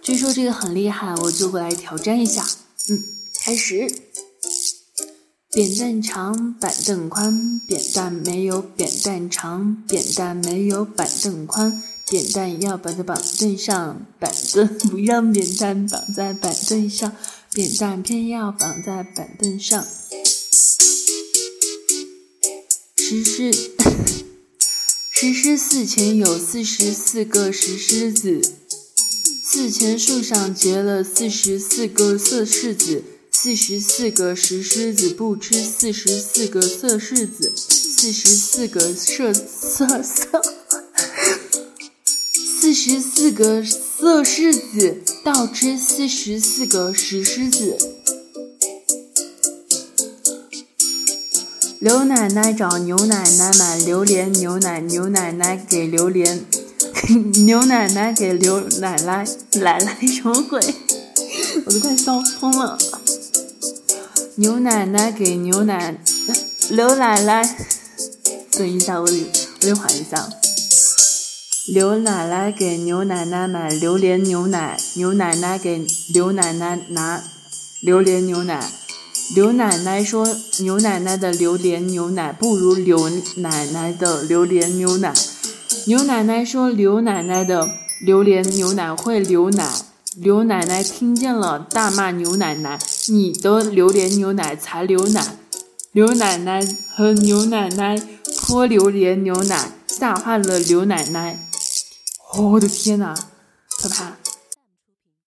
据说这个很厉害，我就过来挑战一下。嗯，开始。扁担长，板凳宽，扁担没有扁担长，扁担没有板凳宽，扁担要绑在板凳上，板凳 不让扁担绑在板凳上，扁担偏要绑在板凳上。石狮，石狮寺前有四十四个石狮子，寺前树上结了四十四个色柿子。四十四个石狮子不吃四十四个色柿子，四十四个色色色，四十四个色柿子倒吃四十四个石狮子。刘奶奶找牛奶奶买榴莲牛奶，牛奶奶给榴莲，牛奶奶给刘奶奶奶奶什么鬼？我都快笑疯了。牛奶奶给牛奶刘奶奶，等一下，我得我得缓一下。刘奶奶给牛奶奶买榴莲牛奶，牛奶奶给刘奶奶拿榴莲牛奶。刘奶奶说：“牛奶奶的榴莲牛奶不如刘奶奶的榴莲牛奶。”牛奶奶说：“刘奶奶的榴莲牛奶会流奶。”刘奶奶听见了，大骂牛奶奶：“你的榴莲牛奶才流奶！”刘奶奶和牛奶奶泼榴莲牛奶，吓坏了刘奶奶。我的天哪，可怕！